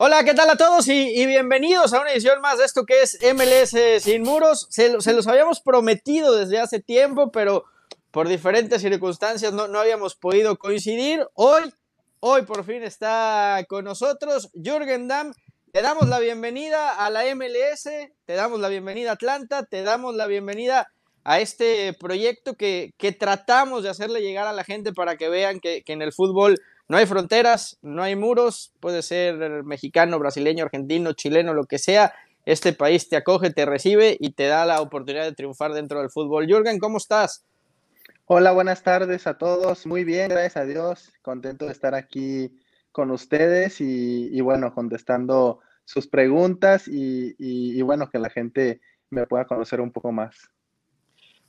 Hola, ¿qué tal a todos? Y, bienvenidos a una edición más de esto que es MLS Sin Muros. Se, los habíamos prometido desde hace tiempo, pero por diferentes circunstancias no, no habíamos podido coincidir. Hoy, hoy por fin está con nosotros Jürgen Damm. Te damos la bienvenida a la MLS, te damos la bienvenida a Atlanta, te damos la bienvenida a este proyecto que, que tratamos de hacerle llegar a la gente para que vean que, que en el fútbol no hay fronteras, no hay muros, puede ser mexicano, brasileño, argentino, chileno, lo que sea. Este país te acoge, te recibe y te da la oportunidad de triunfar dentro del fútbol. Jürgen, ¿cómo estás? Hola, buenas tardes a todos. Muy bien, gracias a Dios. Contento de estar aquí con ustedes y, bueno, contestando sus preguntas y, y, bueno, que la gente me pueda conocer un poco más.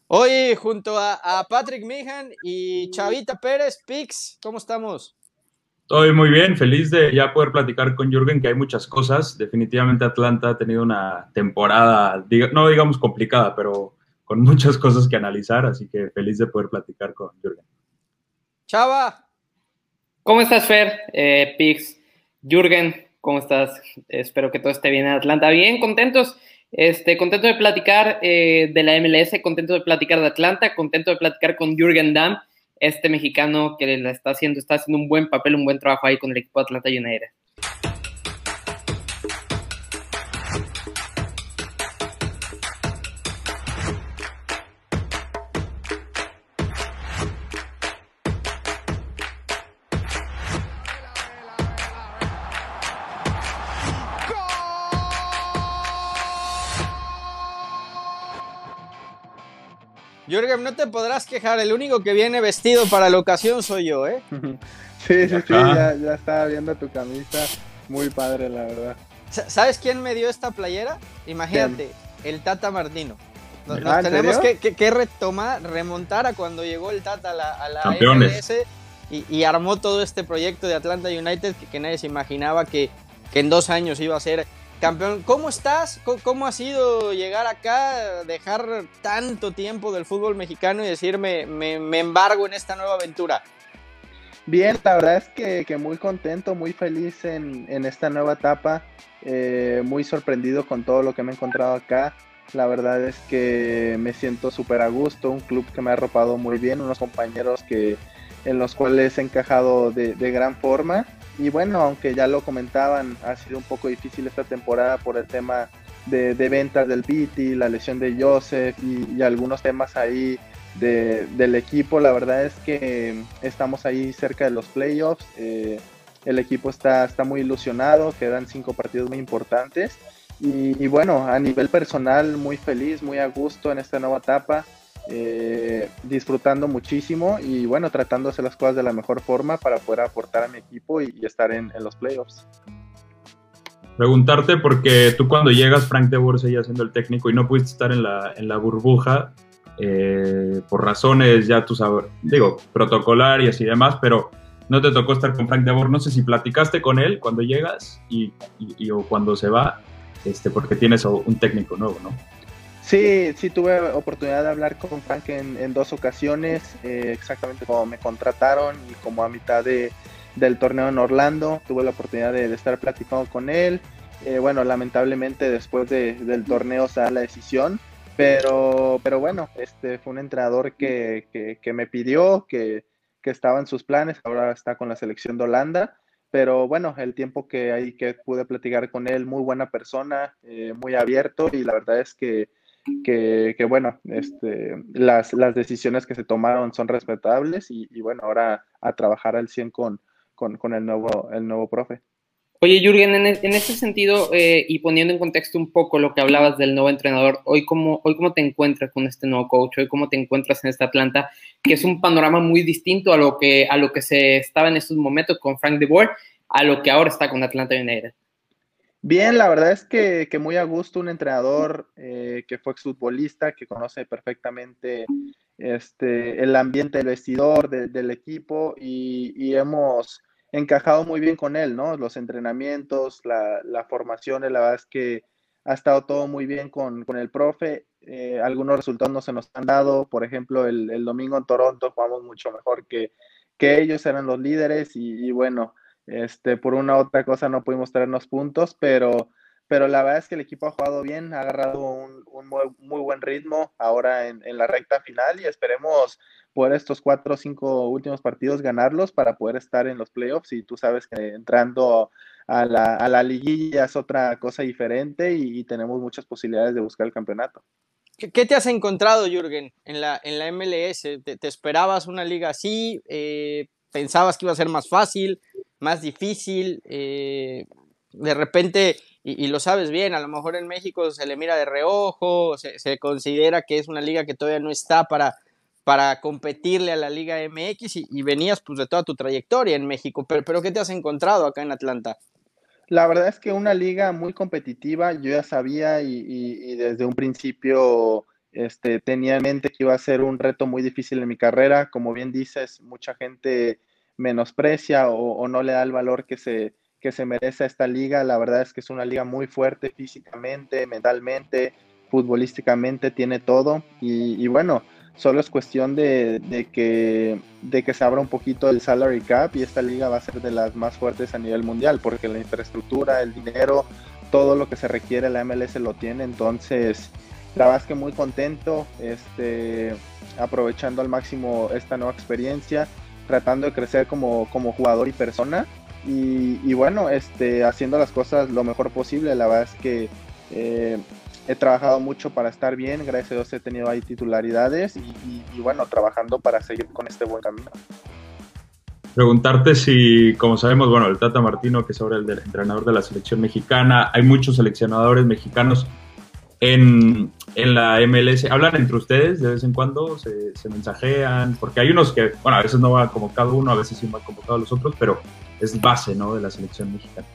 Hoy junto a, a Patrick Mijan y Chavita Pérez, Pix, ¿cómo estamos? Estoy muy bien, feliz de ya poder platicar con Jürgen, que hay muchas cosas. Definitivamente Atlanta ha tenido una temporada, no digamos complicada, pero con muchas cosas que analizar, así que feliz de poder platicar con Jürgen. Chava. ¿Cómo estás, Fer? Eh, Pix, Jürgen, ¿cómo estás? Espero que todo esté bien en Atlanta. Bien, contentos. Este, contento de platicar eh, de la MLS, contento de platicar de Atlanta, contento de platicar con Jürgen Damm este mexicano que la está haciendo, está haciendo un buen papel, un buen trabajo ahí con el equipo Atlanta United. Jürgen, no te podrás quejar, el único que viene vestido para la ocasión soy yo, ¿eh? Sí, sí, sí, ya, estaba viendo tu camisa, muy padre, la verdad. ¿Sabes quién me dio esta playera? Imagínate, el Tata Martino. Nos, ah, tenemos que, retomar, remontar a cuando llegó el Tata a la, a la MLS y, armó todo este proyecto de Atlanta United que, nadie se imaginaba que, que en dos años iba a ser Campeón, ¿cómo estás? ¿Cómo, ha sido llegar acá, dejar tanto tiempo del fútbol mexicano y decirme, me, embargo en esta nueva aventura? Bien, la verdad es que, muy contento, muy feliz en, esta nueva etapa, eh, muy sorprendido con todo lo que me he encontrado acá. La verdad es que me siento súper a gusto, un club que me ha arropado muy bien, unos compañeros que, en los cuales he encajado de, de gran forma y bueno, aunque ya lo comentaban, ha sido un poco difícil esta temporada por el tema de, ventas del Piti, la lesión de Joseph y, algunos temas ahí del equipo. La verdad es que estamos ahí cerca de los playoffs. Eh, el equipo está, está muy ilusionado, quedan cinco partidos muy importantes. y, bueno, a nivel personal, muy feliz, muy a gusto en esta nueva etapa. Eh, disfrutando muchísimo y bueno, tratando de hacer las cosas de la mejor forma para poder aportar a mi equipo y, estar en, los playoffs. Preguntarte, porque tú cuando llegas, Frank de Boer seguía siendo el técnico y no pudiste estar en la, en la burbuja eh, por razones ya tú sabes, digo, protocolarias y demás, pero no te tocó estar con Frank de Boer. No sé si platicaste con él cuando llegas y, y, o cuando se va, este, porque tienes un técnico nuevo, ¿no? Sí, sí tuve oportunidad de hablar con Frank en, dos ocasiones, eh, exactamente como me contrataron y como a mitad de, del torneo en Orlando, tuve la oportunidad de, estar platicando con él. Eh, bueno, lamentablemente después del torneo se da la decisión, pero, pero bueno, este fue un entrenador que, que, me pidió, que, que estaba en sus planes, ahora está con la selección de Holanda pero bueno, el tiempo que ahí que pude platicar con él, muy buena persona, eh, muy abierto y la verdad es que que, bueno, este, las, las, decisiones que se tomaron son respetables y, bueno, ahora a trabajar al 100 con, con, el, nuevo, el nuevo profe. Oye, Jürgen, en, en ese sentido eh, y poniendo en contexto un poco lo que hablabas del nuevo entrenador, hoy cómo, hoy cómo te encuentras con este nuevo coach, hoy cómo te encuentras en esta planta, que es un panorama muy distinto a lo que, a lo que se estaba en estos momentos con Frank de Boer, a lo que ahora está con Atlanta United. Bien, la verdad es que, muy a gusto, un entrenador eh, que fue exfutbolista, que conoce perfectamente este, el ambiente del vestidor, del equipo y, hemos encajado muy bien con él, ¿no? Los entrenamientos, la, la formación, la verdad es que ha estado todo muy bien con, el profe. Eh, algunos resultados no se nos han dado, por ejemplo, el, domingo en Toronto jugamos mucho mejor que, que ellos, eran los líderes y bueno, este, por una u otra cosa no pudimos traernos puntos, pero, pero la verdad es que el equipo ha jugado bien, ha agarrado un, muy, buen ritmo ahora en, la recta final y esperemos poder estos cuatro o cinco últimos partidos ganarlos para poder estar en los playoffs y tú sabes que entrando a la, a la liguilla es otra cosa diferente y, tenemos muchas posibilidades de buscar el campeonato. ¿Qué, te has encontrado, Jürgen, en la, en la MLS? ¿Te, esperabas una liga así? Eh, ¿Pensabas que iba a ser más fácil, más difícil? Eh, de repente, y, lo sabes bien, a lo mejor en México se le mira de reojo, se, considera que es una liga que todavía no está para, para competirle a la Liga MX y, venías pues de toda tu trayectoria en México, pero, pero ¿qué te has encontrado acá en Atlanta? La verdad es que una liga muy competitiva, yo ya sabía y, desde un principio este, tenía en mente que iba a ser un reto muy difícil en mi carrera. Como bien dices, mucha gente menosprecia o, no le da el valor que se, que se merece a esta liga. La verdad es que es una liga muy fuerte físicamente, mentalmente, futbolísticamente, tiene todo. y bueno, Solo es cuestión de, que, de que se abra un poquito el salary cap y esta liga va a ser de las más fuertes a nivel mundial porque la infraestructura, el dinero, todo lo que se requiere la MLS lo tiene. Entonces, la verdad es que muy contento, este, aprovechando al máximo esta nueva experiencia, tratando de crecer como, como jugador y persona. Y, bueno, este, haciendo las cosas lo mejor posible. La verdad es que eh, he trabajado mucho para estar bien, gracias a Dios he tenido ahí titularidades y, bueno, trabajando para seguir con este buen camino. Preguntarte si, como sabemos, bueno, el Tata Martino, que es ahora el, entrenador de la selección mexicana, hay muchos seleccionadores mexicanos en, en, la MLS. ¿Hablan entre ustedes de vez en cuando? Se, se, mensajean? Porque hay unos que, bueno, a veces no va como cada uno, a veces sí va como todos los otros, pero es base, ¿no? De la selección mexicana.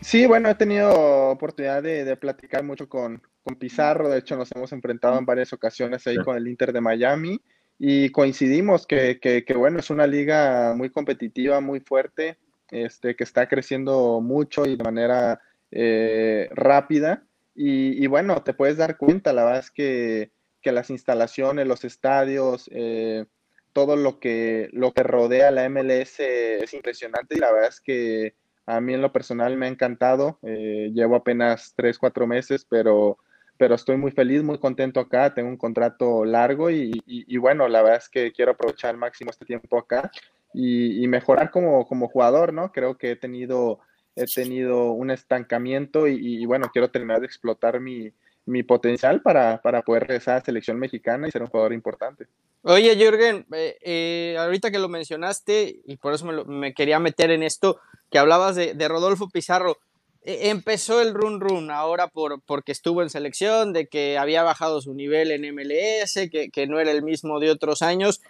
Sí, bueno, he tenido oportunidad de, platicar mucho con, Pizarro, de hecho nos hemos enfrentado en varias ocasiones ahí con el Inter de Miami y coincidimos que, bueno, es una liga muy competitiva, muy fuerte, este, que está creciendo mucho y de manera eh, rápida y, bueno, te puedes dar cuenta, la verdad es que, las instalaciones, los estadios, eh, todo lo que, lo que rodea la MLS es impresionante y la verdad es que a mí en lo personal me ha encantado. Eh, llevo apenas tres, cuatro meses, pero, pero estoy muy feliz, muy contento acá. Tengo un contrato largo y, bueno, la verdad es que quiero aprovechar al máximo este tiempo acá y, mejorar como, como jugador, ¿no? Creo que he tenido, he tenido un estancamiento y, bueno, quiero terminar de explotar mi, mi potencial para, para poder regresar a la selección mexicana y ser un jugador importante. Oye, Jürgen, eh, eh, ahorita que lo mencionaste, y por eso me, quería meter en esto, que hablabas de, Rodolfo Pizarro, e, empezó el run run ahora por, porque estuvo en selección, de que había bajado su nivel en MLS, que, que no era el mismo de otros años.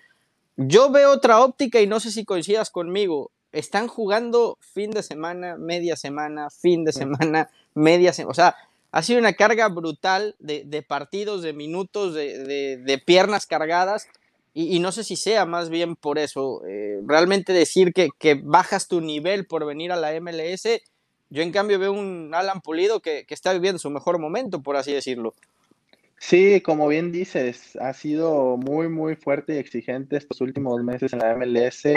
Yo veo otra óptica y no sé si coincidas conmigo. Están jugando fin de semana, media semana, fin de semana, media semana. O sea, ha sido una carga brutal de, partidos, de minutos, de, piernas cargadas. Y, no sé si sea más bien por eso. Eh, realmente decir que, bajas tu nivel por venir a la MLS. Yo en cambio veo un Alan Pulido que, está viviendo su mejor momento, por así decirlo. Sí, como bien dices, ha sido muy, muy fuerte y exigente estos últimos meses en la MLS.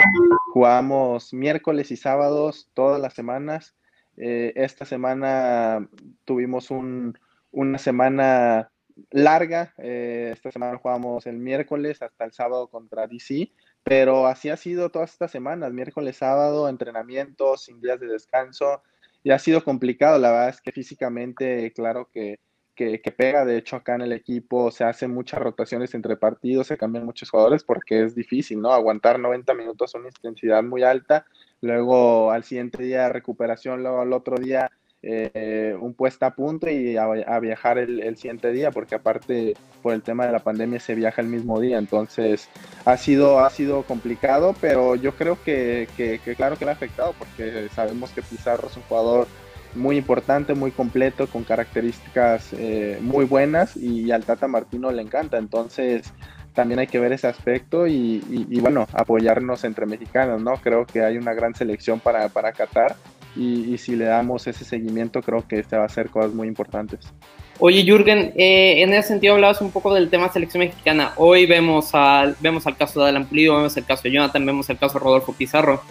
Jugamos miércoles y sábados todas las semanas eh, esta semana tuvimos una semana larga. Eh, esta semana jugamos el miércoles hasta el sábado contra DC, pero así ha sido todas estas semanas, miércoles, sábado, entrenamientos, sin días de descanso. Y ha sido complicado, la verdad es que físicamente, claro que, que, pega. De hecho, acá en el equipo se hacen muchas rotaciones entre partidos, se cambian muchos jugadores porque es difícil, ¿no? Aguantar 90 minutos a una intensidad muy alta luego al siguiente día recuperación, luego al otro día eh, un puesta a punto y a, viajar el, siguiente día, porque aparte por el tema de la pandemia se viaja el mismo día, entonces ha sido, ha sido complicado, pero yo creo que, claro que le ha afectado, porque sabemos que Pizarro es un jugador muy importante, muy completo, con características eh, muy buenas y al Tata Martino le encanta, entonces también hay que ver ese aspecto y, bueno, apoyarnos entre mexicanos, ¿no? Creo que hay una gran selección para, para Qatar y, si le damos ese seguimiento, creo que este va a ser cosas muy importantes. Oye, Jürgen, eh, en ese sentido hablabas un poco del tema selección mexicana. Hoy vemos al, vemos al caso de Alan Pulido, vemos el caso de Jonathan, vemos el caso de Rodolfo Pizarro.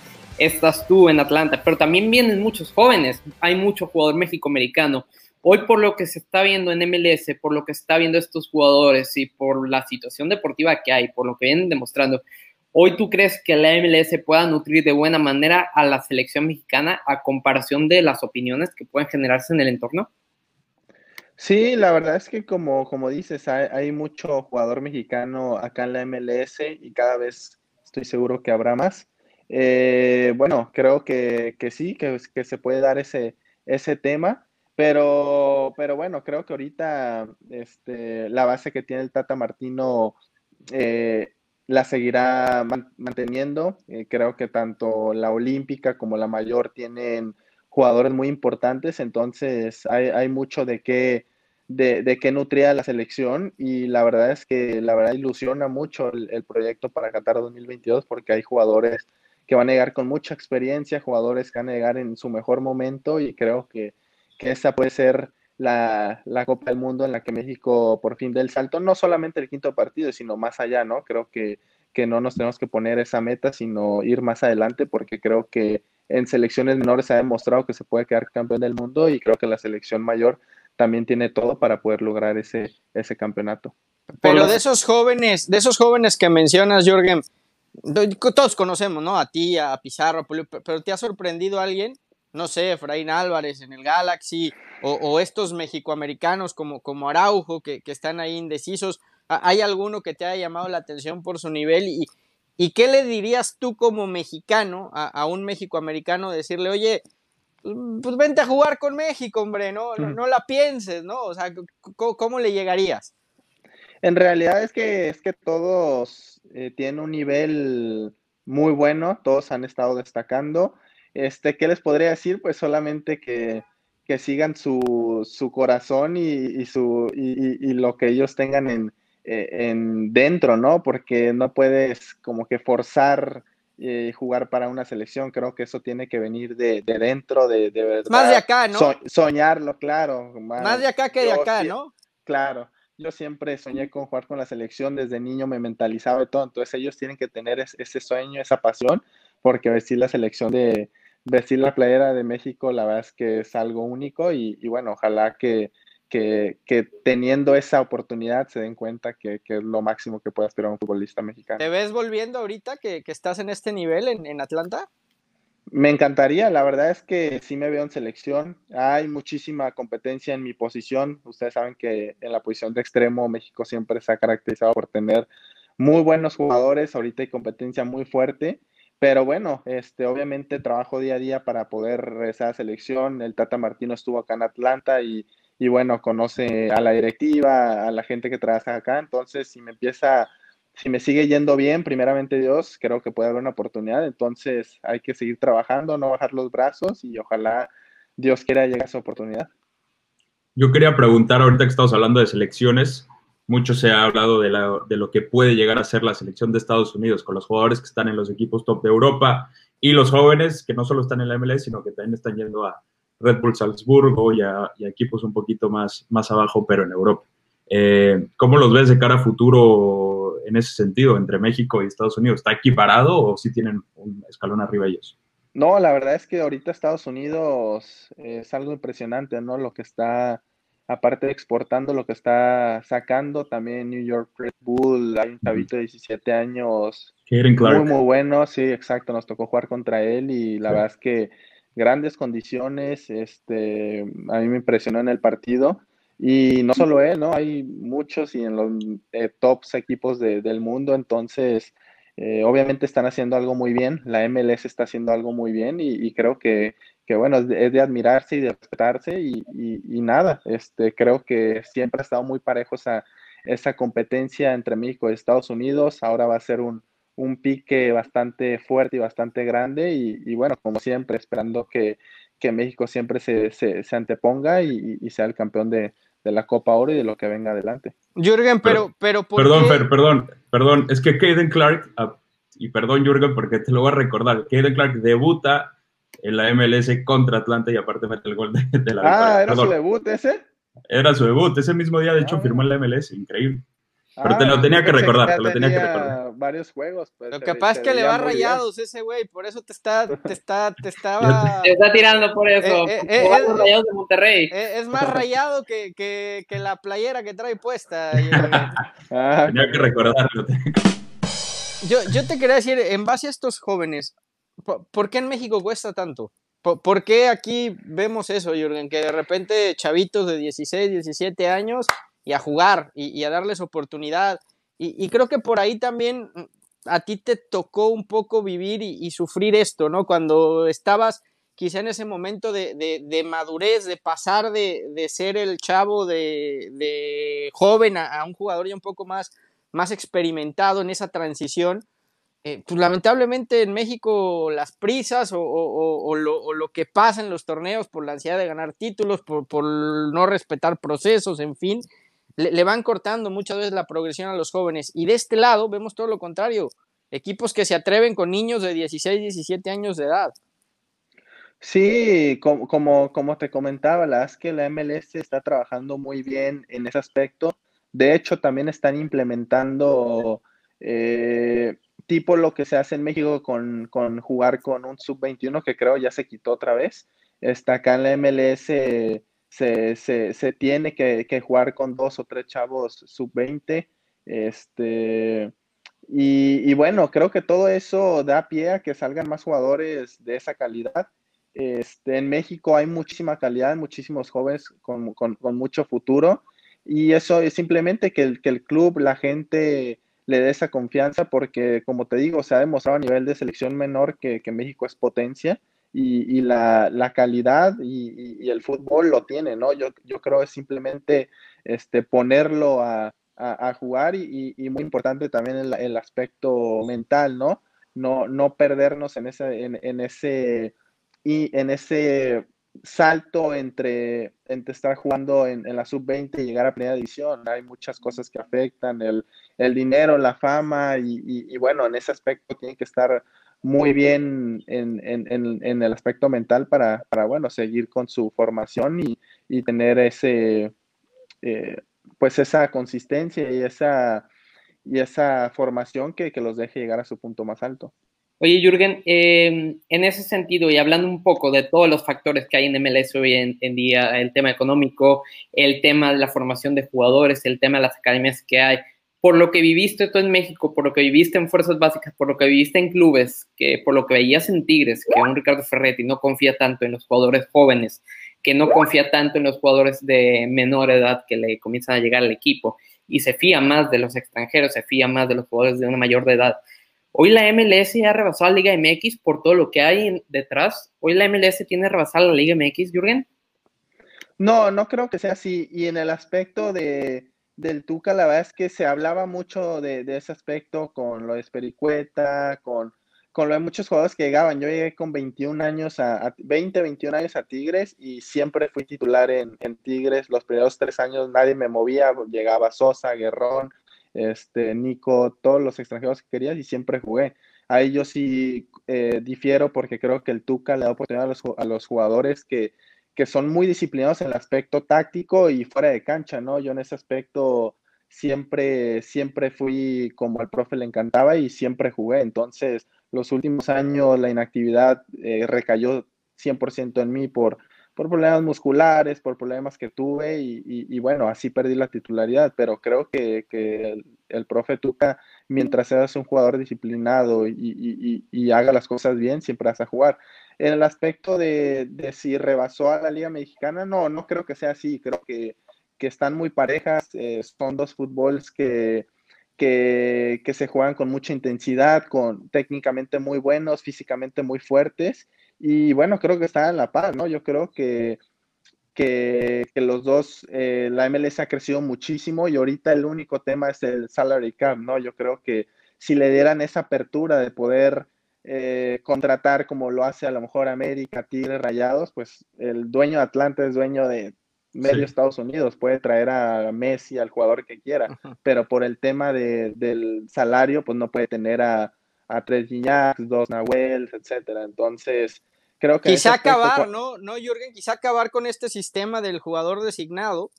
Estás tú en Atlanta, pero también vienen muchos jóvenes, hay mucho jugador mexicoamericano. Hoy por lo que se está viendo en MLS, por lo que está viendo estos jugadores y por la situación deportiva que hay, por lo que vienen demostrando, ¿hoy tú crees que la MLS pueda nutrir de buena manera a la selección mexicana a comparación de las opiniones que pueden generarse en el entorno? Sí, la verdad es que como, como dices, hay, mucho jugador mexicano acá en la MLS y cada vez estoy seguro que habrá más. Eh, bueno, creo que, sí, que, que, se puede dar ese, ese tema, pero, pero bueno, creo que ahorita este, la base que tiene el Tata Martino eh, la seguirá manteniendo. Eh, creo que tanto la olímpica como la mayor tienen jugadores muy importantes, entonces hay, hay mucho de qué, de, de qué nutría la selección y la verdad es que la verdad ilusiona mucho el, proyecto para Qatar 2022 porque hay jugadores que van a llegar con mucha experiencia, jugadores que van a llegar en su mejor momento y creo que, que esa puede ser la, la, Copa del Mundo en la que México por fin dé el salto, no solamente el quinto partido, sino más allá, ¿no? Creo que, que no nos tenemos que poner esa meta, sino ir más adelante porque creo que en selecciones menores se ha demostrado que se puede quedar campeón del mundo y creo que la selección mayor también tiene todo para poder lograr ese, ese campeonato. Pero de esos jóvenes, de esos jóvenes que mencionas, Jorgen, todos conocemos, ¿no? A ti, a Pizarro, pero ¿te ha sorprendido alguien? No sé, Efraín Álvarez en el Galaxy, o, estos mexicoamericanos como, como Araujo, que, que, están ahí indecisos. ¿Hay alguno que te haya llamado la atención por su nivel? ¿Y, y qué le dirías tú como mexicano a, a un mexicoamericano? Decirle, oye, pues vente a jugar con México, hombre, no, no, la pienses, ¿no? O sea, ¿cómo, le llegarías? En realidad es que, es que todos eh, tienen un nivel muy bueno, todos han estado destacando. Este, ¿Qué les podría decir? Pues solamente que, sigan su, corazón y, su, y, lo que ellos tengan en, eh, en dentro, ¿no? Porque no puedes como que forzar eh, jugar para una selección. Creo que eso tiene que venir de, dentro, de, de, verdad. Más de acá, ¿no? soñarlo, claro. Más, de acá que de acá, ¿no? Claro. Yo siempre soñé con jugar con la selección, desde niño me mentalizaba y todo, entonces ellos tienen que tener ese sueño, esa pasión, porque vestir la selección de, vestir la playera de México, la verdad es que es algo único y bueno, ojalá que, que, teniendo esa oportunidad se den cuenta que, es lo máximo que puede aspirar un futbolista mexicano. ¿Te ves volviendo ahorita que, estás en este nivel en, Atlanta? Me encantaría, la verdad es que sí me veo en selección. Hay muchísima competencia en mi posición. Ustedes saben que en la posición de extremo México siempre se ha caracterizado por tener muy buenos jugadores. Ahorita hay competencia muy fuerte. Pero bueno, este, obviamente trabajo día a día para poder regresar a selección. El Tata Martino estuvo acá en Atlanta y y bueno, conoce a la directiva, a la gente que trabaja acá, entonces si me empieza, si me sigue yendo bien, primeramente Dios, creo que puede haber una oportunidad, entonces hay que seguir trabajando, no bajar los brazos y ojalá Dios quiera llegar a esa oportunidad. Yo quería preguntar, ahorita que estamos hablando de selecciones, mucho se ha hablado de, de, lo que puede llegar a ser la selección de Estados Unidos con los jugadores que están en los equipos top de Europa y los jóvenes que no solo están en la MLS, sino que también están yendo a, Red Bull Salzburgo y a, equipos un poquito más, más abajo, pero en Europa. Eh, ¿Cómo los ves de cara a futuro en ese sentido entre México y Estados Unidos? ¿Está equiparado o sí tienen un escalón arriba ellos? No, la verdad es que ahorita Estados Unidos es algo impresionante, ¿no? Lo que está, aparte de exportando, lo que está sacando también New York Red Bull, hay un chavito de 17 años muy, muy bueno, sí, exacto, nos tocó jugar contra él y la verdad es que grandes condiciones, este, a mí me impresionó en el partido. Y no solo él, ¿no? Hay muchos y en los eh, tops equipos del mundo, entonces eh, obviamente están haciendo algo muy bien, la MLS está haciendo algo muy bien y, creo que, que, bueno, es de, admirarse y de respetarse y, y, nada, este, creo que siempre ha estado muy parejo esa, esa competencia entre México y Estados Unidos, ahora va a ser un, un pique bastante fuerte y bastante grande y, bueno, como siempre, esperando que, México siempre se, se, anteponga y, sea el campeón de, la Copa Oro y de lo que venga adelante. Jürgen, pero... pero perdón, Fer, perdón, perdón, es que Kaden Clark, ah, y perdón Jürgen porque te lo voy a recordar, Kaden Clark debuta en la MLS contra Atlanta y aparte mete el gol de, la Ah, ¿era su debut ese? Era su debut, ese mismo día de hecho ah. firmó en la MLS, increíble. Pero te lo Ah, tenía que recordar, ya te lo tenía que recordar. Varios juegos. Pues, Lo se- que pasa es se que le va bien. rayados ese güey, por eso te está, te está, te estaba. Te está tirando por eso. Eh, eh, eh, por eh, rayados de Monterrey. Eh, Es más rayado que, que, que la playera que trae puesta. Jürgen. Ah, Tenía que recordarlo. Yo, yo te quería decir, en base a estos jóvenes, ¿por, por qué en México cuesta tanto? ¿Por, por qué aquí vemos eso, Jürgen? Que de repente chavitos de 16, 17 años y a jugar y, a darles oportunidad. Y, creo que por ahí también mm, a ti te tocó un poco vivir y, sufrir esto, ¿no? Cuando estabas quizá en ese momento de, de- madurez, de pasar de, de ser el chavo de, joven a, un jugador ya un poco más, más experimentado en esa transición. eh, pues lamentablemente en México las prisas o, o- o- lo, lo que pasa en los torneos por la ansiedad de ganar títulos, por, por no respetar procesos, en fin, le, van cortando muchas veces la progresión a los jóvenes. Y de este lado vemos todo lo contrario, equipos que se atreven con niños de 16, 17 años de edad. Sí, como, como, como te comentaba, la es que la MLS está trabajando muy bien en ese aspecto. De hecho, también están implementando eh, tipo lo que se hace en México con, con jugar con un sub-21, que creo ya se quitó otra vez. Está acá en la MLS se, se, se tiene que, que jugar con dos o tres chavos sub-20. Este, y, y bueno, creo que todo eso da pie a que salgan más jugadores de esa calidad. Este, en México hay muchísima calidad, muchísimos jóvenes con, con, mucho futuro y eso es simplemente que el, que el club, la gente le dé esa confianza porque, como te digo, se ha demostrado a nivel de selección menor que, que México es potencia y, la, la, calidad y, el fútbol lo tiene, ¿no? Yo, yo creo es simplemente este, ponerlo a, a, jugar y, muy importante también el, el, aspecto mental, ¿no? No, no perdernos en ese, en, ese y en ese salto entre, entre estar jugando en, en la sub-20 y llegar a primera división. Hay muchas cosas que afectan, el, el dinero, la fama, y, bueno, en ese aspecto tiene que estar muy bien en, en, en el aspecto mental para, para, bueno, seguir con su formación y, y tener ese, eh, pues esa consistencia y esa, y esa formación que, que los deje llegar a su punto más alto. Oye, Jürgen, eh, en ese sentido y hablando un poco de todos los factores que hay en MLS hoy en, en, día, el tema económico, el tema de la formación de jugadores, el tema de las academias que hay, por lo que viviste tú en México, por lo que viviste en Fuerzas Básicas, por lo que viviste en clubes, que por lo que veías en Tigres, que un Ricardo Ferretti no confía tanto en los jugadores jóvenes, que no confía tanto en los jugadores de menor edad que le comienzan a llegar al equipo y se fía más de los extranjeros, se fía más de los jugadores de una mayor de edad. Hoy la MLS ya ha rebasado a la Liga MX por todo lo que hay detrás. Hoy la MLS tiene rebasada la Liga MX, Jürgen. No, no creo que sea así. Y en el aspecto de, del Tuca, la verdad es que se hablaba mucho de, ese aspecto con lo de Espericueta, con, con lo de muchos jugadores que llegaban. Yo llegué con 21 años a, a 20, 21 años a Tigres y siempre fui titular en, en Tigres. Los primeros tres años nadie me movía, llegaba Sosa, Guerrón, este, Nico, todos los extranjeros que querías y siempre jugué. Ahí yo sí eh, difiero porque creo que el Tuca le da oportunidad a los, a los jugadores que, que, son muy disciplinados en el aspecto táctico y fuera de cancha, ¿no? Yo en ese aspecto siempre, siempre fui como al profe le encantaba y siempre jugué. Entonces, los últimos años la inactividad eh, recayó 100% en mí por, por problemas musculares, por problemas que tuve y, bueno, así perdí la titularidad, pero creo que, que el, el, profe Tuca, mientras seas un jugador disciplinado y, y, haga las cosas bien, siempre vas a jugar. En el aspecto de, de, si rebasó a la Liga Mexicana, no, no creo que sea así, creo que, que están muy parejas, eh, son dos fútbols que, que, que se juegan con mucha intensidad, con técnicamente muy buenos, físicamente muy fuertes y bueno, creo que está en la paz, ¿no? Yo creo que, que, que los dos, eh, la MLS ha crecido muchísimo y ahorita el único tema es el salary cap, ¿no? Yo creo que si le dieran esa apertura de poder eh, contratar como lo hace a lo mejor América, Tigres, Rayados, pues el dueño de Atlanta es dueño de medio sí. Estados Unidos, puede traer a Messi, al jugador que quiera, pero por el tema de, del salario, pues no puede tener a, a tres Gignac, dos Nahuel, etcétera. Entonces, creo que quizá acabar, ¿no? No, Jürgen, quizá acabar con este sistema del jugador designado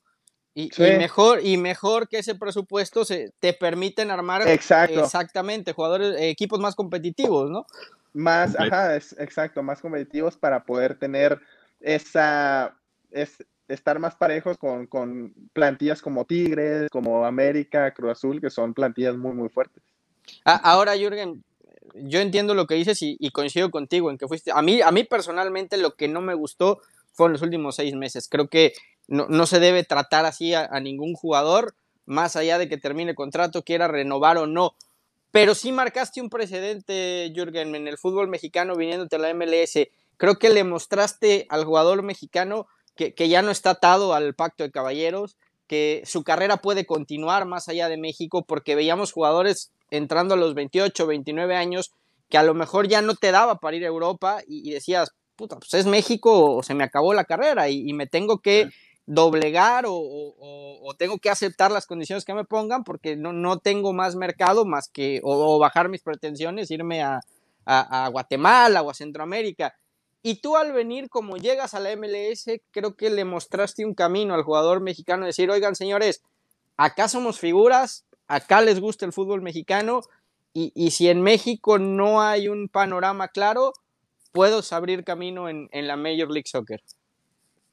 Y, mejor, y mejor que ese presupuesto se, te permiten armar exactamente jugadores, equipos más competitivos, ¿no? Más, ajá, es, exacto, más competitivos para poder tener esa, es, estar más parejos con, con plantillas como Tigres, como América, Cruz Azul, que son plantillas muy, muy fuertes. Ahora, Jürgen, yo entiendo lo que dices y, coincido contigo en que fuiste. A mí, a mí personalmente lo que no me gustó fueron los últimos seis meses. Creo que no, se debe tratar así a, ningún jugador, más allá de que termine contrato, quiera renovar o no. Pero sí marcaste un precedente, Jürgen, en el fútbol mexicano viniéndote a la MLS. Creo que le mostraste al jugador mexicano que, que ya no está atado al pacto de caballeros, que su carrera puede continuar más allá de México, porque veíamos jugadores entrando a los 28, 29 años que a lo mejor ya no te daba para ir a Europa y, decías, puta, pues es México o se me acabó la carrera y, me tengo que doblegar o, tengo que aceptar las condiciones que me pongan porque no, no tengo más mercado más que o, bajar mis pretensiones, irme a, a, Guatemala o a Centroamérica. Y tú al venir como llegas a la MLS, creo que le mostraste un camino al jugador mexicano, decir, oigan señores, acá somos figuras, acá les gusta el fútbol mexicano y, si en México no hay un panorama claro, puedo abrir camino en, la Major League Soccer.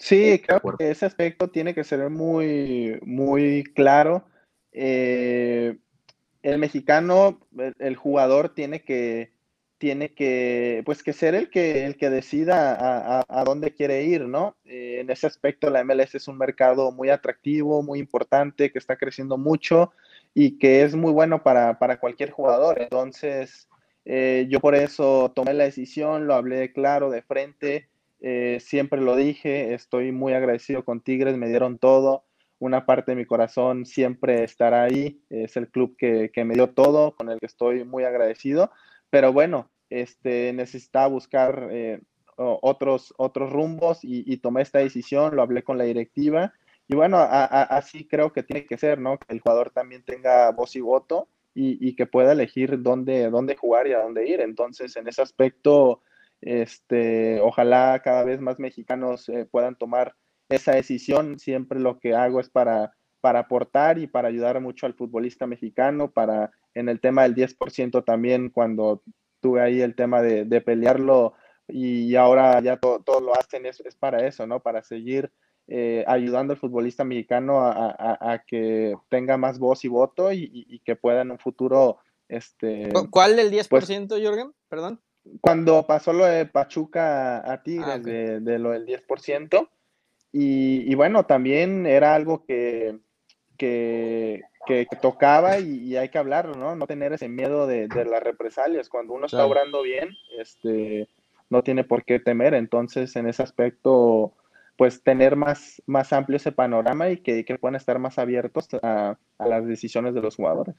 Sí, creo que ese aspecto tiene que ser muy, muy claro. Eh, el mexicano, el, jugador tiene que, tiene que, pues que ser el que, el que decida a, dónde quiere ir, ¿no? Eh, en ese aspecto la MLS es un mercado muy atractivo, muy importante, que está creciendo mucho y que es muy bueno para, cualquier jugador. Entonces, eh, yo por eso tomé la decisión, lo hablé claro, de frente, eh, siempre lo dije, estoy muy agradecido con Tigres, me dieron todo, una parte de mi corazón siempre estará ahí, es el club que, me dio todo, con el que estoy muy agradecido, pero bueno, este, necesitaba buscar eh, otros, otros rumbos y tomé esta decisión, lo hablé con la directiva y bueno, así creo que tiene que ser, ¿no? Que el jugador también tenga voz y voto y, que pueda elegir dónde, dónde jugar y a dónde ir. Entonces, en ese aspecto, este, ojalá cada vez más mexicanos eh, puedan tomar esa decisión. Siempre lo que hago es para, para aportar y para ayudar mucho al futbolista mexicano, para en el tema del 10% también, cuando tuve ahí el tema de, pelearlo y ahora ya todo, lo hacen, es, es para eso, ¿no? Para seguir eh, ayudando al futbolista mexicano a, que tenga más voz y voto y, que pueda en un futuro... Este, ¿Cuál del 10%, pues, Jorgen? Perdón. Cuando pasó lo de Pachuca a Tigres, ah, de, lo del 10%, y, bueno, también era algo que, que, tocaba y, hay que hablarlo, ¿no? No tener ese miedo de, las represalias. Cuando uno está obrando bien, este, no tiene por qué temer. Entonces, en ese aspecto, pues tener más, más amplio ese panorama y que, que puedan estar más abiertos a, las decisiones de los jugadores.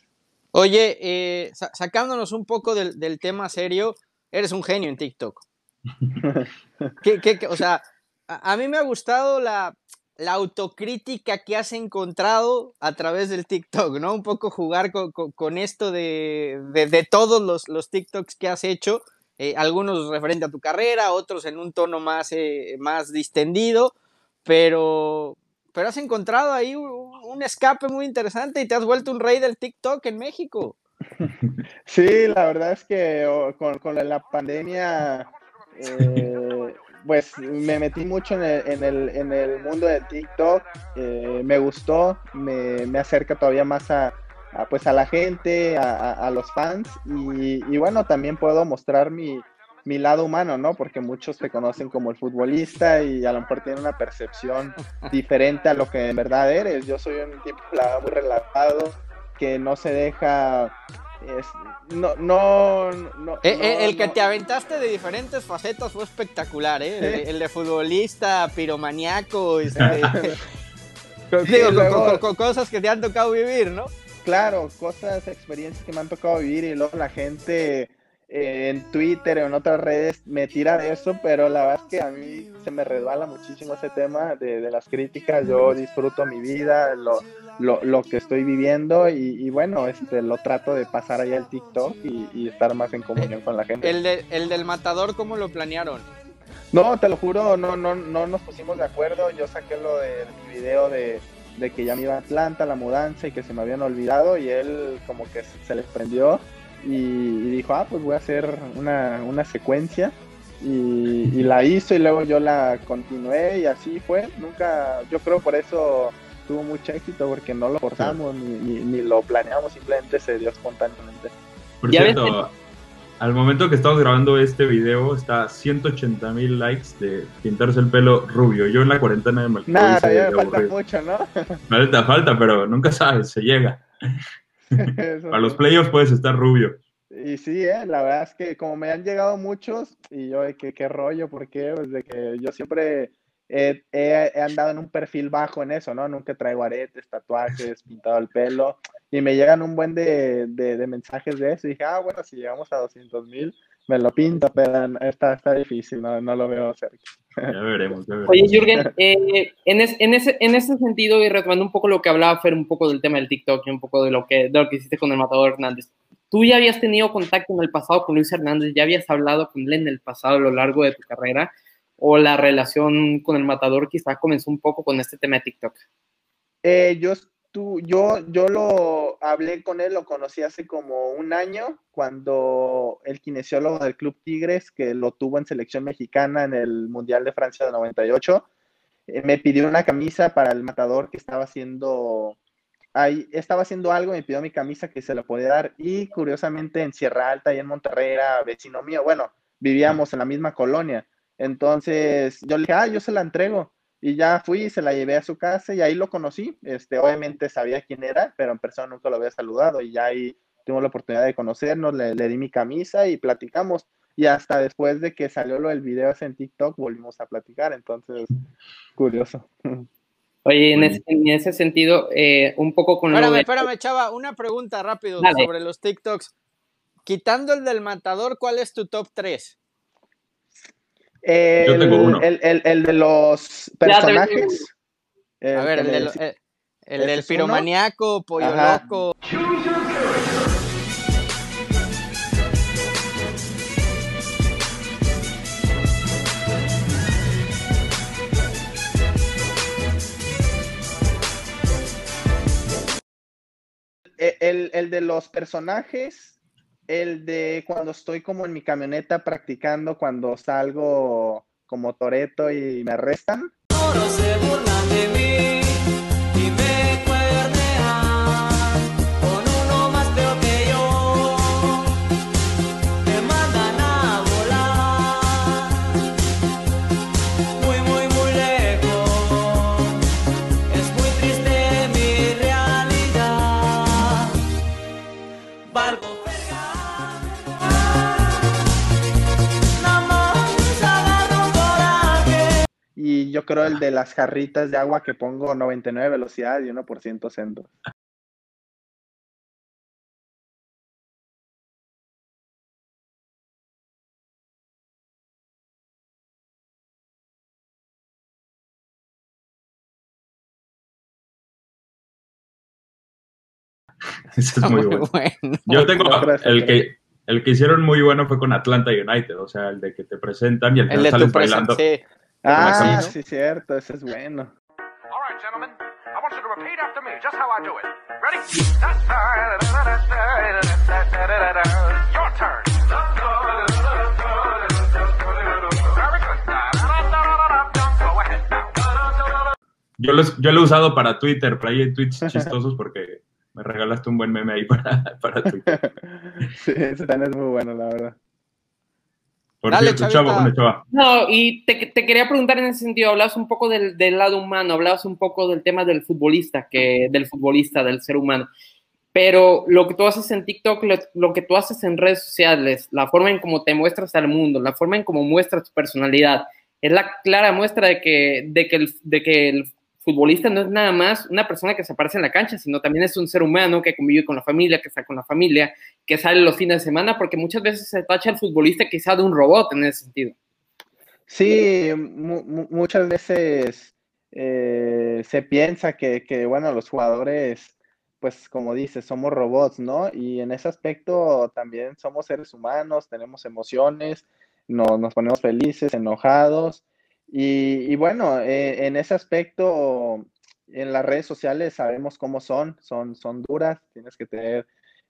Oye, eh, sacándonos un poco del, tema serio, eres un genio en TikTok. o sea, a, mí me ha gustado la, autocrítica que has encontrado a través del TikTok, ¿no? Un poco jugar con, esto de, todos los, los TikToks que has hecho eh, algunos referente a tu carrera, otros en un tono más, eh, más distendido, pero, pero has encontrado ahí un, escape muy interesante y te has vuelto un rey del TikTok en México. Sí, la verdad es que oh, con, la pandemia, eh, pues me metí mucho en el, en el, en el mundo de TikTok, me gustó, me, acerca todavía más a, pues a la gente, a, los fans y, bueno, también puedo mostrar mi, lado humano, ¿no? Porque muchos te conocen como el futbolista y a lo mejor tienen una percepción diferente a lo que en verdad eres. Yo soy un tipo muy relajado que no se deja... no, no, no, eh, eh, el que te aventaste de diferentes facetas fue espectacular, ¿eh? El, de futbolista, piromaniaco, este, digo, con, cosas que te han tocado vivir, ¿no? claro, cosas, experiencias que me han tocado vivir y luego la gente eh, en Twitter o en otras redes me tira de eso, pero la verdad es que a mí se me resbala muchísimo ese tema de, las críticas. Yo disfruto mi vida, lo, lo, que estoy viviendo y, bueno, este, lo trato de pasar ahí al TikTok y, estar más en comunión con la gente. ¿El, el del matador cómo lo planearon? No, te lo juro, no, no, no nos pusimos de acuerdo. Yo saqué lo de mi video de de que ya me iba a Atlanta, la mudanza y que se me habían olvidado y él como que se les prendió y, dijo, ah, pues voy a hacer una, una secuencia y, la hizo y luego yo la continué y así fue. Nunca, yo creo por eso tuvo mucho éxito porque no lo forzamos ni, ni, lo planeamos, simplemente se dio espontáneamente. Por cierto, al momento que estamos grabando este video está 180 mil likes de pintarse el pelo rubio. Yo en la cuarentena me Nada, ya falta mucho, ¿no? Falta, falta, pero nunca sabes, se llega. A los playoffs puedes estar rubio. Y sí, eh, la verdad es que como me han llegado muchos, y yo, ¿qué, qué rollo? ¿Por qué? Pues de que yo siempre he, he, andado en un perfil bajo en eso, ¿no? Nunca traigo aretes, tatuajes, pintado el pelo, y me llegan un buen de, de, mensajes de eso, y dije, ah, bueno, si llegamos a 200 mil, me lo pinto, pero está, está difícil, no, no lo veo cerca. Ya veremos, ya veremos. Oye, Jürgen, eh, en, en, ese, en ese sentido, y retomando un poco lo que hablaba Fer, un poco del tema del TikTok y un poco de lo que, de lo que hiciste con el Matador Hernández, ¿Tú ya habías tenido contacto en el pasado con Luis Hernández? ¿Ya habías hablado con él en el pasado a lo largo de tu carrera? ¿O la relación con el matador quizás comenzó un poco con este tema de TikTok? Eh, yo, tú, yo, yo lo hablé con él, lo conocí hace como un año, cuando el kinesiólogo del Club Tigres, que lo tuvo en selección mexicana en el Mundial de Francia de 98, eh, me pidió una camisa para el matador que estaba haciendo ahí estaba haciendo algo, me pidió mi camisa que se la podía dar y curiosamente en Sierra Alta y en Monterrey era vecino mío, bueno, vivíamos en la misma colonia. Entonces yo le dije, ah, yo se la entrego. Y ya fui y se la llevé a su casa y ahí lo conocí. Este, obviamente sabía quién era, pero en persona nunca lo había saludado y ya ahí tuvimos la oportunidad de conocernos, le, di mi camisa y platicamos. Y hasta después de que salió lo del video en TikTok volvimos a platicar. Entonces, curioso. Oye, en ese, sentido, eh, un poco con espérame, Espérame, chava, una pregunta rápido sobre los TikToks. Quitando el del matador, ¿cuál es tu top 3? El, Yo tengo uno. El, el, de los personajes. A ver, el, del, el, del piromaniaco, pollo loco. E, el, de los personajes, el de cuando estoy como en mi camioneta practicando, cuando salgo como Toreto y me arrestan. yo creo el de las jarritas de agua que pongo 99 velocidad y 1% centro. Ese es muy, bueno. Yo tengo el que, el que hicieron muy bueno fue con Atlanta United, o sea, el de que te presentan y el que sales bailando. Sí. Ah, sí, cierto, ese es bueno. Yo, los, yo lo he usado para Twitter, para ahí hay tweets chistosos porque me regalaste un buen meme ahí para, para Twitter. sí, ese también es muy bueno, la verdad. No, y te, quería preguntar en ese sentido, hablabas un poco del, lado humano, hablabas un poco del tema del futbolista, que, del futbolista, del ser humano. Pero lo que tú haces en TikTok, lo, que tú haces en redes sociales, la forma en cómo te muestras al mundo, la forma en cómo muestras tu personalidad, es la clara muestra de que, de que, el, de que el futbolista no es nada más una persona que se aparece en la cancha, sino también es un ser humano que convive con la familia, que está con la familia, que sale los fines de semana, porque muchas veces se tacha al futbolista quizá de un robot en ese sentido. Sí, muchas veces eh, se piensa que, bueno, los jugadores, pues como dices, somos robots, ¿no? Y en ese aspecto también somos seres humanos, tenemos emociones, no, nos ponemos felices, enojados y, bueno, eh, en ese aspecto, en las redes sociales sabemos cómo son, son, son duras, tienes que tener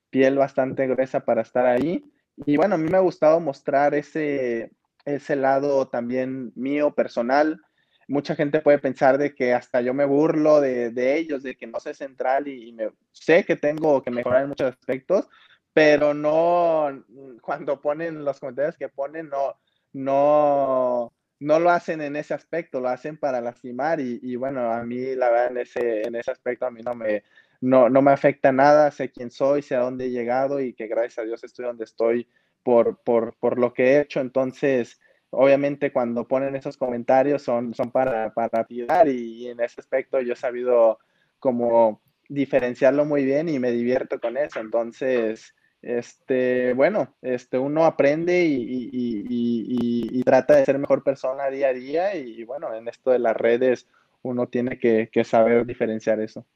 piel bastante gruesa para estar ahí. Y bueno, a mí me ha gustado mostrar ese, ese lado también mío, personal. Mucha gente puede pensar de que hasta yo me burlo de, de ellos, de que no sé central y, me, sé que tengo que mejorar en muchos aspectos, pero no, cuando ponen los comentarios que ponen, no, no, no lo hacen en ese aspecto, lo hacen para lastimar y, bueno, a mí la verdad en ese, en ese aspecto a mí no me, no, no me afecta nada, sé quién soy, sé a dónde he llegado y que gracias a Dios estoy donde estoy por, por, por lo que he hecho, entonces obviamente cuando ponen esos comentarios son, son para, para tirar y, en ese aspecto yo he sabido como diferenciarlo muy bien y me divierto con eso, entonces este, bueno, este, uno aprende y, trata de ser mejor persona día a día y, bueno, en esto de las redes uno tiene que, saber diferenciar eso.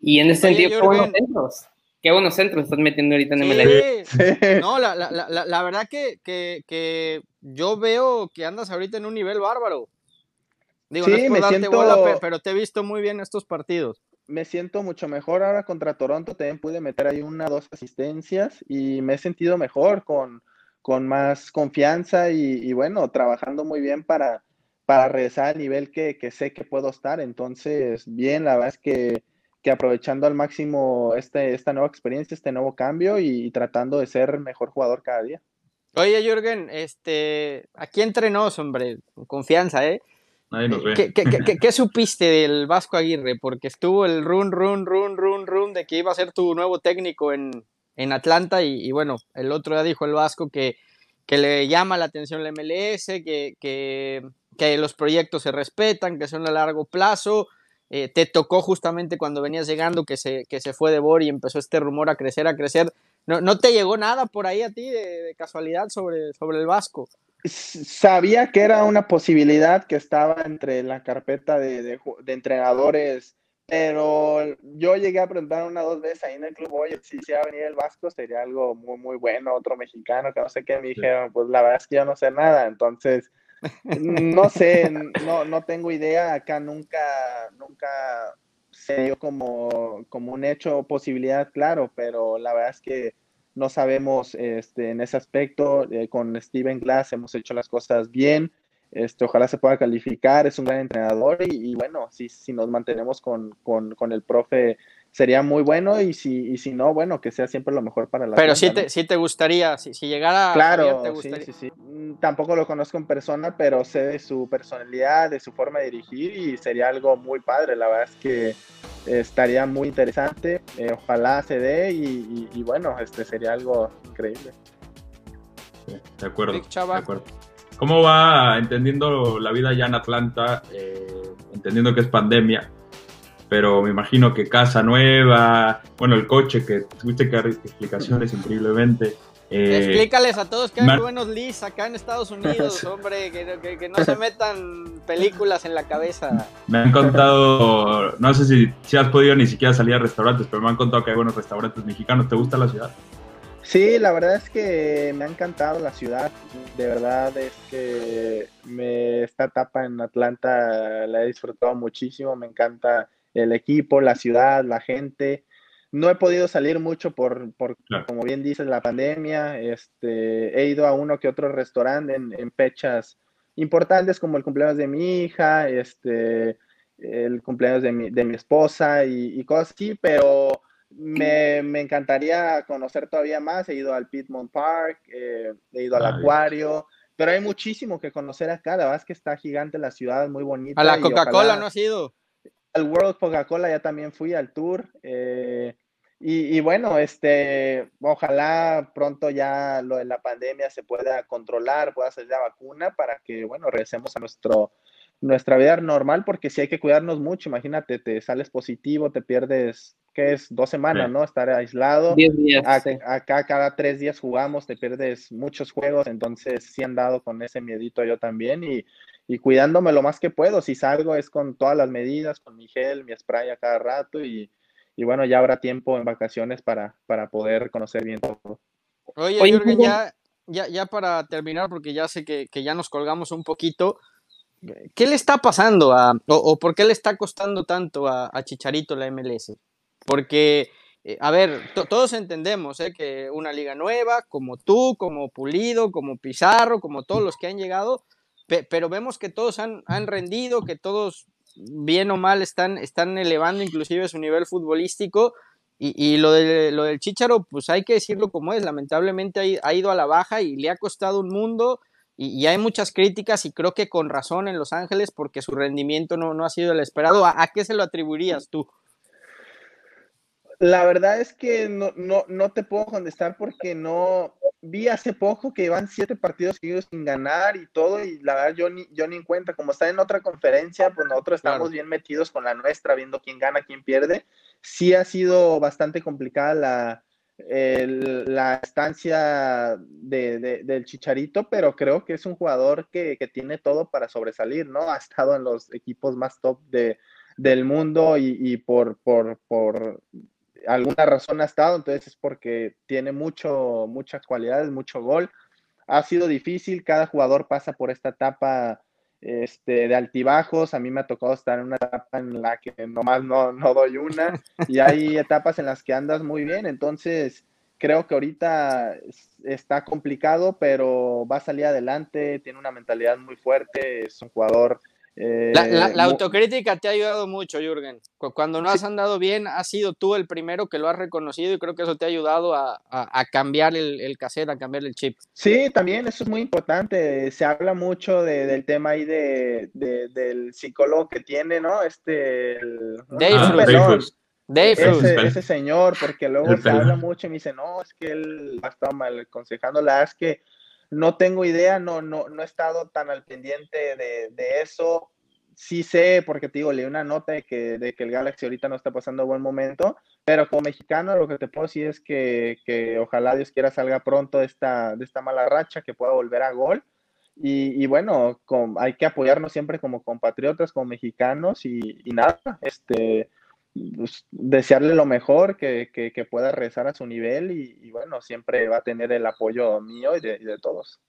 Y en ese sentido, qué buenos centros, qué buenos centros estás metiendo ahorita en MLB. Sí. No, la, la, la, la verdad que, que, yo veo que andas ahorita en un nivel bárbaro. Digo, no es por me darte bola, pero te he visto muy bien estos partidos me siento mucho mejor ahora contra Toronto. También pude meter ahí una dos asistencias y me he sentido mejor con, con más confianza y, bueno, trabajando muy bien para, para regresar al nivel que, sé que puedo estar. Entonces, bien, la verdad es que, aprovechando al máximo este, esta nueva experiencia, este nuevo cambio y, tratando de ser mejor jugador cada día. Oye, Jürgen, este, aquí entrenó, hombre, confianza, ¿eh? ¿Qué, supiste del Vasco Aguirre? Porque estuvo el run, run, run, run, run de que iba a ser tu nuevo técnico en, Atlanta y, bueno, el otro día dijo el Vasco que, que le llama la atención la MLS, que, que, los proyectos se respetan, que son a largo plazo. Eh, te tocó justamente cuando venías llegando que se, que se fue de Bor y empezó este rumor a crecer, a crecer. ¿No, no te llegó nada por ahí a ti de, casualidad sobre, sobre el Vasco? Sabía que era una posibilidad que estaba entre la carpeta de, entrenadores, pero yo llegué a preguntar una o dos veces ahí en el club, oye, si se va a venir el Vasco sería algo muy, muy bueno, otro mexicano, que no sé qué, me dijeron, pues la verdad es que yo no sé nada, entonces, no sé, no, no tengo idea, acá nunca, nunca se dio como, como un hecho posibilidad, claro, pero la verdad es que no sabemos este, en ese aspecto. Eh, con Steven Glass hemos hecho las cosas bien. Este, ojalá se pueda calificar, es un gran entrenador y, bueno, si, si nos mantenemos con, con, con, el profe sería muy bueno y si, y si no, bueno, que sea siempre lo mejor para la Pero si te, te gustaría, si, si llegara claro, Sí, sí, sí. Mm, tampoco lo conozco en persona, pero sé de su personalidad, de su forma de dirigir y sería algo muy padre, la verdad es que estaría muy interesante, eh, ojalá se dé y, bueno, este sería algo increíble. de acuerdo. de acuerdo. ¿Cómo va entendiendo la vida ya en Atlanta, eh, entendiendo que es pandemia? pero me imagino que casa nueva, bueno, el coche que tuviste que dar explicaciones increíblemente. Eh, Explícales a todos que hay buenos leads acá en Estados Unidos, hombre, que, que, no se metan películas en la cabeza. Me han contado, no sé si, si has podido ni siquiera salir a restaurantes, pero me han contado que hay buenos restaurantes mexicanos. ¿Te gusta la ciudad? Sí, la verdad es que me ha encantado la ciudad. De verdad es que me, esta etapa en Atlanta la he disfrutado muchísimo. Me encanta el equipo, la ciudad, la gente. No he podido salir mucho por, por como bien dices, la pandemia. Este, he ido a uno que otro restaurante en, fechas importantes como el cumpleaños de mi hija, este, el cumpleaños de mi, de mi esposa y, cosas así, pero me, encantaría conocer todavía más. He ido al Piedmont Park, eh, he ido al acuario, pero hay muchísimo que conocer acá. La verdad es que está gigante la ciudad, muy bonita. A la Coca-Cola no has ido al World Coca-Cola ya también fui al tour. Eh, y, bueno, este, ojalá pronto ya lo de la pandemia se pueda controlar, pueda salir la vacuna para que, bueno, regresemos a nuestro, nuestra vida normal, porque si hay que cuidarnos mucho, imagínate, te sales positivo, te pierdes, ¿qué es? Dos semanas, ¿no? Estar aislado. días. Acá cada tres días jugamos, te pierdes muchos juegos, entonces sí han dado con ese miedito yo también y y cuidándome lo más que puedo. Si salgo es con todas las medidas, con mi gel, mi spray a cada rato y, bueno, ya habrá tiempo en vacaciones para, para poder conocer bien todo. Oye, Jürgen, ya, ya, ya para terminar, porque ya sé que, ya nos colgamos un poquito, ¿qué le está pasando a, o, por qué le está costando tanto a, Chicharito la MLS? Porque, eh, a ver, todos entendemos ¿eh? que una liga nueva, como tú, como Pulido, como Pizarro, como todos los que han llegado, pero vemos que todos han, han, rendido, que todos, bien o mal, están, están elevando inclusive su nivel futbolístico. Y, lo, de, lo del Chicharo, pues hay que decirlo como es, lamentablemente ha, ido a la baja y le ha costado un mundo y, hay muchas críticas y creo que con razón en Los Ángeles porque su rendimiento no, no ha sido el esperado. ¿A, qué se lo atribuirías tú? La verdad es que no, no, no, te puedo contestar porque no vi hace poco que van siete partidos seguidos sin ganar y todo, y la verdad yo ni, yo ni en cuenta, como está en otra conferencia, pues nosotros estamos bien metidos con la nuestra, viendo quién gana, quién pierde. Sí ha sido bastante complicada la, la estancia de, del Chicharito, pero creo que es un jugador que, tiene todo para sobresalir, ¿no? Ha estado en los equipos más top de, del mundo y, por, por, por, alguna razón ha estado, entonces es porque tiene mucho, muchas cualidades, mucho gol. Ha sido difícil, cada jugador pasa por esta etapa este, de altibajos. A mí me ha tocado estar en una etapa en la que nomás no, no doy una y hay etapas en las que andas muy bien. Entonces, creo que ahorita está complicado, pero va a salir adelante, tiene una mentalidad muy fuerte, es un jugador eh, la, autocrítica te ha ayudado mucho, Jürgen. Cuando no has andado bien, has sido tú el primero que lo has reconocido y creo que eso te ha ayudado a, cambiar el, el, cassette, a cambiar el chip. Sí, también eso es muy importante. Se habla mucho del tema ahí de, del psicólogo que tiene, ¿no? Este. Dave, Ese, ese, señor, porque luego se habla mucho y me dice, no, es que él ha estado mal aconsejando, la es que no tengo idea, no, no, no he estado tan al pendiente de, eso. Sí sé, porque te digo, leí una nota de que, de que el Galaxy ahorita no está pasando buen momento, pero como mexicano lo que te puedo decir es que, ojalá Dios quiera salga pronto de esta, de esta mala racha, que pueda volver a gol. Y, bueno, hay que apoyarnos siempre como compatriotas, como mexicanos y, y nada, este, pues, desearle lo mejor, que, pueda regresar a su nivel y, bueno, siempre va a tener el apoyo mío y de, todos.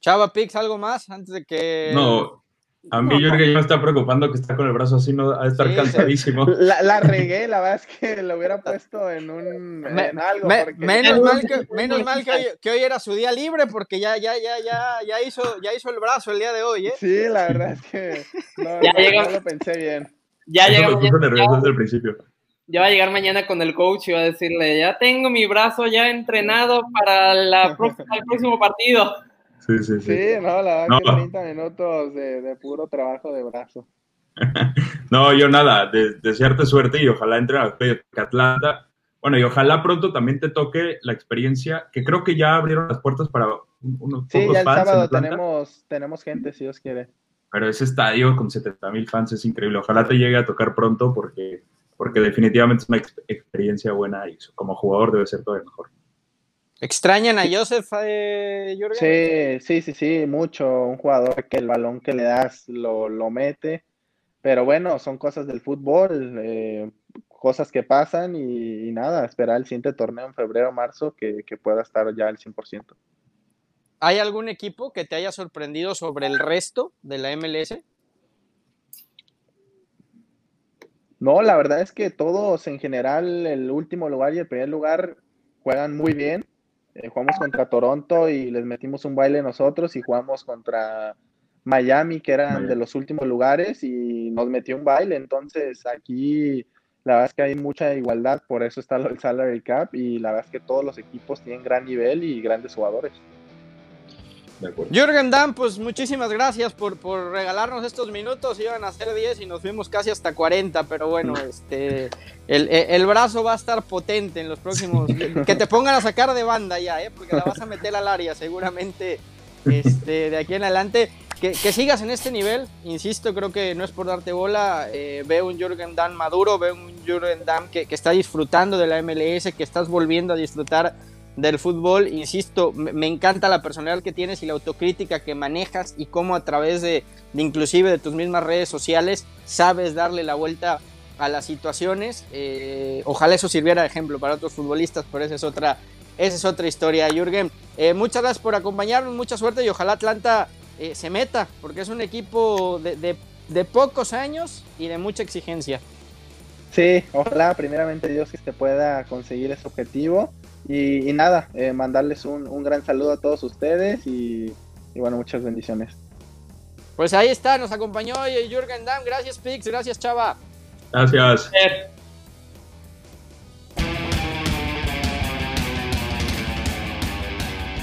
Chava Pix, ¿algo más antes de que... No, a mí yo creo que me está preocupando que está con el brazo así, no a estar cansadísimo. La, regué, la verdad es que lo hubiera puesto en un algo. menos mal, que, menos mal que, hoy, era su día libre porque ya, ya, ya, ya, ya hizo, ya hizo el brazo el día de hoy, ¿eh? Sí, la verdad es que no lo pensé bien. Ya llega desde el principio. Ya va a llegar mañana con el coach y va a decirle, ya tengo mi brazo ya entrenado para la el próximo partido. Sí, sí, sí. Sí, no, la verdad que 30 minutos de, puro trabajo de brazo. no, yo nada, de, desearte suerte y ojalá entre a Atlanta. Bueno, y ojalá pronto también te toque la experiencia, que creo que ya abrieron las puertas para unos sí, ya el sábado tenemos, tenemos gente, si Dios quiere pero ese estadio con 70 mil fans es increíble. Ojalá te llegue a tocar pronto porque, porque definitivamente es una experiencia buena y como jugador debe ser todo mejor. ¿Extrañan a Joseph, eh, Sí, sí, sí, sí, mucho. Un jugador que el balón que le das lo, mete. Pero bueno, son cosas del fútbol, eh, cosas que pasan y, nada, esperar el siguiente torneo en febrero o marzo que, que pueda estar ya al 100%. ¿Hay algún equipo que te haya sorprendido sobre el resto de la MLS? No, la verdad es que todos en general, el último lugar y el primer lugar juegan muy bien. Eh, jugamos contra Toronto y les metimos un baile nosotros y jugamos contra Miami, que eran de los últimos lugares, y nos metió un baile. Entonces aquí la verdad es que hay mucha igualdad, por eso está el salary cap y la verdad es que todos los equipos tienen gran nivel y grandes jugadores. Jürgen Damm, pues muchísimas gracias por, regalarnos estos minutos. Iban a ser 10 y nos fuimos casi hasta 40, pero bueno, este el, brazo va a estar potente en los próximos. que te pongan a sacar de banda ya, ¿eh? porque la vas a meter al área seguramente este, de aquí en adelante. Que, sigas en este nivel, insisto, creo que no es por darte bola. Eh, veo un Jürgen Damm maduro, veo un Jürgen Damm que, que está disfrutando de la MLS, que estás volviendo a disfrutar del fútbol. Insisto, me encanta la personalidad que tienes y la autocrítica que manejas y cómo a través de, inclusive de tus mismas redes sociales sabes darle la vuelta a las situaciones. Eh, ojalá eso sirviera de ejemplo para otros futbolistas, pero esa es otra, esa es otra historia, Jürgen. Eh, muchas gracias por acompañarnos, mucha suerte y ojalá Atlanta eh, se meta, porque es un equipo de, de, pocos años y de mucha exigencia. Sí, ojalá primeramente Dios que se pueda conseguir ese objetivo. Y, nada, eh, mandarles un, un, gran saludo a todos ustedes y, y, bueno, muchas bendiciones. Pues ahí está, nos acompañó Jürgen Damm. Gracias, Pix. Gracias, Chava. Gracias.